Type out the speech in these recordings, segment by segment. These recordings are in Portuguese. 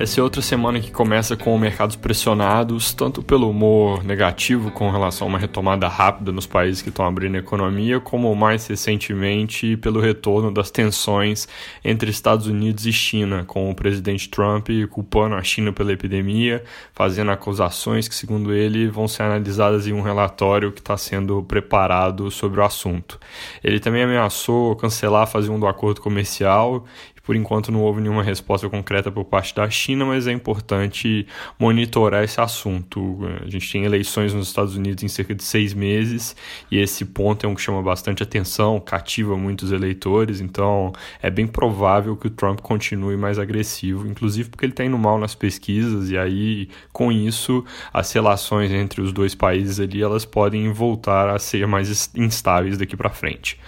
Essa é outra semana que começa com mercados pressionados, tanto pelo humor negativo com relação a uma retomada rápida nos países que estão abrindo a economia, como mais recentemente pelo retorno das tensões entre Estados Unidos e China, com o presidente Trump culpando a China pela epidemia, fazendo acusações que, segundo ele, vão ser analisadas em um relatório que está sendo preparado sobre o assunto. Ele também ameaçou cancelar a fase 1 do acordo comercial por enquanto não houve nenhuma resposta concreta por parte da China, mas é importante monitorar esse assunto. A gente tem eleições nos Estados Unidos em cerca de seis meses e esse ponto é um que chama bastante atenção, cativa muitos eleitores, então é bem provável que o Trump continue mais agressivo, inclusive porque ele está indo mal nas pesquisas e aí com isso as relações entre os dois países ali elas podem voltar a ser mais instáveis daqui para frente.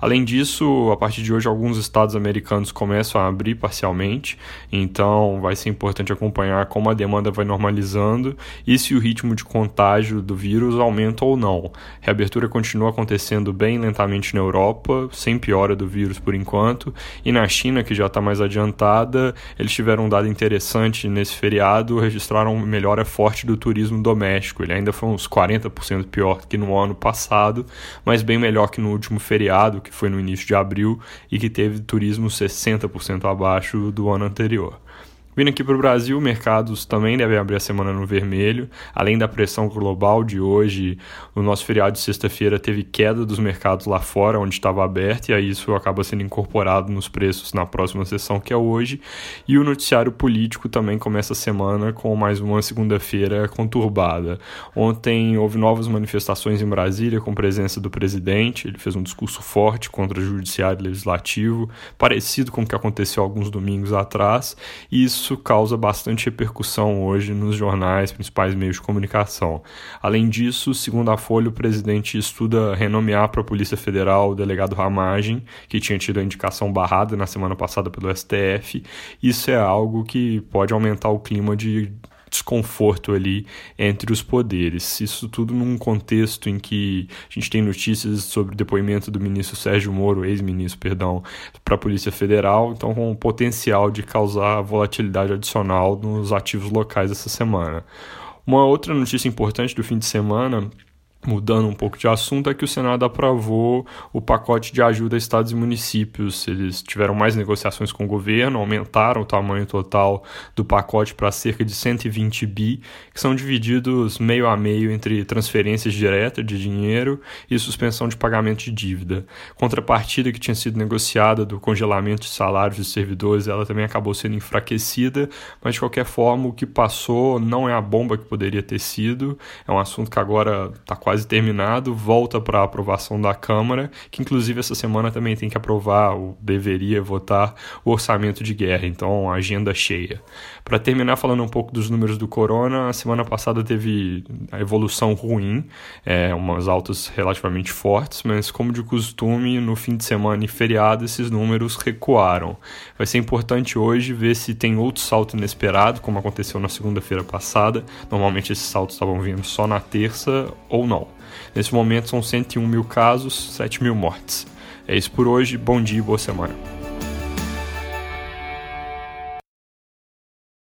Além disso, a partir de hoje, alguns estados americanos começam a abrir parcialmente, então vai ser importante acompanhar como a demanda vai normalizando e se o ritmo de contágio do vírus aumenta ou não. Reabertura continua acontecendo bem lentamente na Europa, sem piora do vírus por enquanto, e na China, que já está mais adiantada, eles tiveram um dado interessante nesse feriado, registraram uma melhora forte do turismo doméstico. Ele ainda foi uns 40% pior que no ano passado, mas bem melhor que no último feriado, que foi no início de abril e que teve turismo 60% abaixo do ano anterior. Vindo aqui para o Brasil, mercados também devem abrir a semana no vermelho. Além da pressão global de hoje, o nosso feriado de sexta-feira teve queda dos mercados lá fora, onde estava aberto, e aí isso acaba sendo incorporado nos preços na próxima sessão, que é hoje. E o noticiário político também começa a semana com mais uma segunda-feira conturbada. Ontem houve novas manifestações em Brasília com presença do presidente. Ele fez um discurso forte contra o judiciário legislativo, parecido com o que aconteceu alguns domingos atrás. E isso isso causa bastante repercussão hoje nos jornais, principais meios de comunicação. Além disso, segundo a Folha, o presidente estuda renomear para a Polícia Federal o delegado Ramagem, que tinha tido a indicação barrada na semana passada pelo STF. Isso é algo que pode aumentar o clima de desconforto ali entre os poderes. Isso tudo num contexto em que a gente tem notícias sobre o depoimento do ministro Sérgio Moro, ex-ministro, perdão, para a Polícia Federal, então com o potencial de causar volatilidade adicional nos ativos locais essa semana. Uma outra notícia importante do fim de semana Mudando um pouco de assunto, é que o Senado aprovou o pacote de ajuda a estados e municípios. Eles tiveram mais negociações com o governo, aumentaram o tamanho total do pacote para cerca de 120 bi, que são divididos meio a meio entre transferências diretas de dinheiro e suspensão de pagamento de dívida. Contrapartida que tinha sido negociada do congelamento de salários de servidores, ela também acabou sendo enfraquecida, mas de qualquer forma o que passou não é a bomba que poderia ter sido. É um assunto que agora está quase quase terminado, volta para a aprovação da Câmara, que inclusive essa semana também tem que aprovar, ou deveria votar, o orçamento de guerra, então agenda cheia. Para terminar falando um pouco dos números do Corona, a semana passada teve a evolução ruim, é, umas altas relativamente fortes, mas como de costume, no fim de semana e feriado, esses números recuaram. Vai ser importante hoje ver se tem outro salto inesperado, como aconteceu na segunda-feira passada. Normalmente esses saltos estavam vindo só na terça ou não. Nesse momento são 101 mil casos, 7 mil mortes. É isso por hoje, bom dia e boa semana.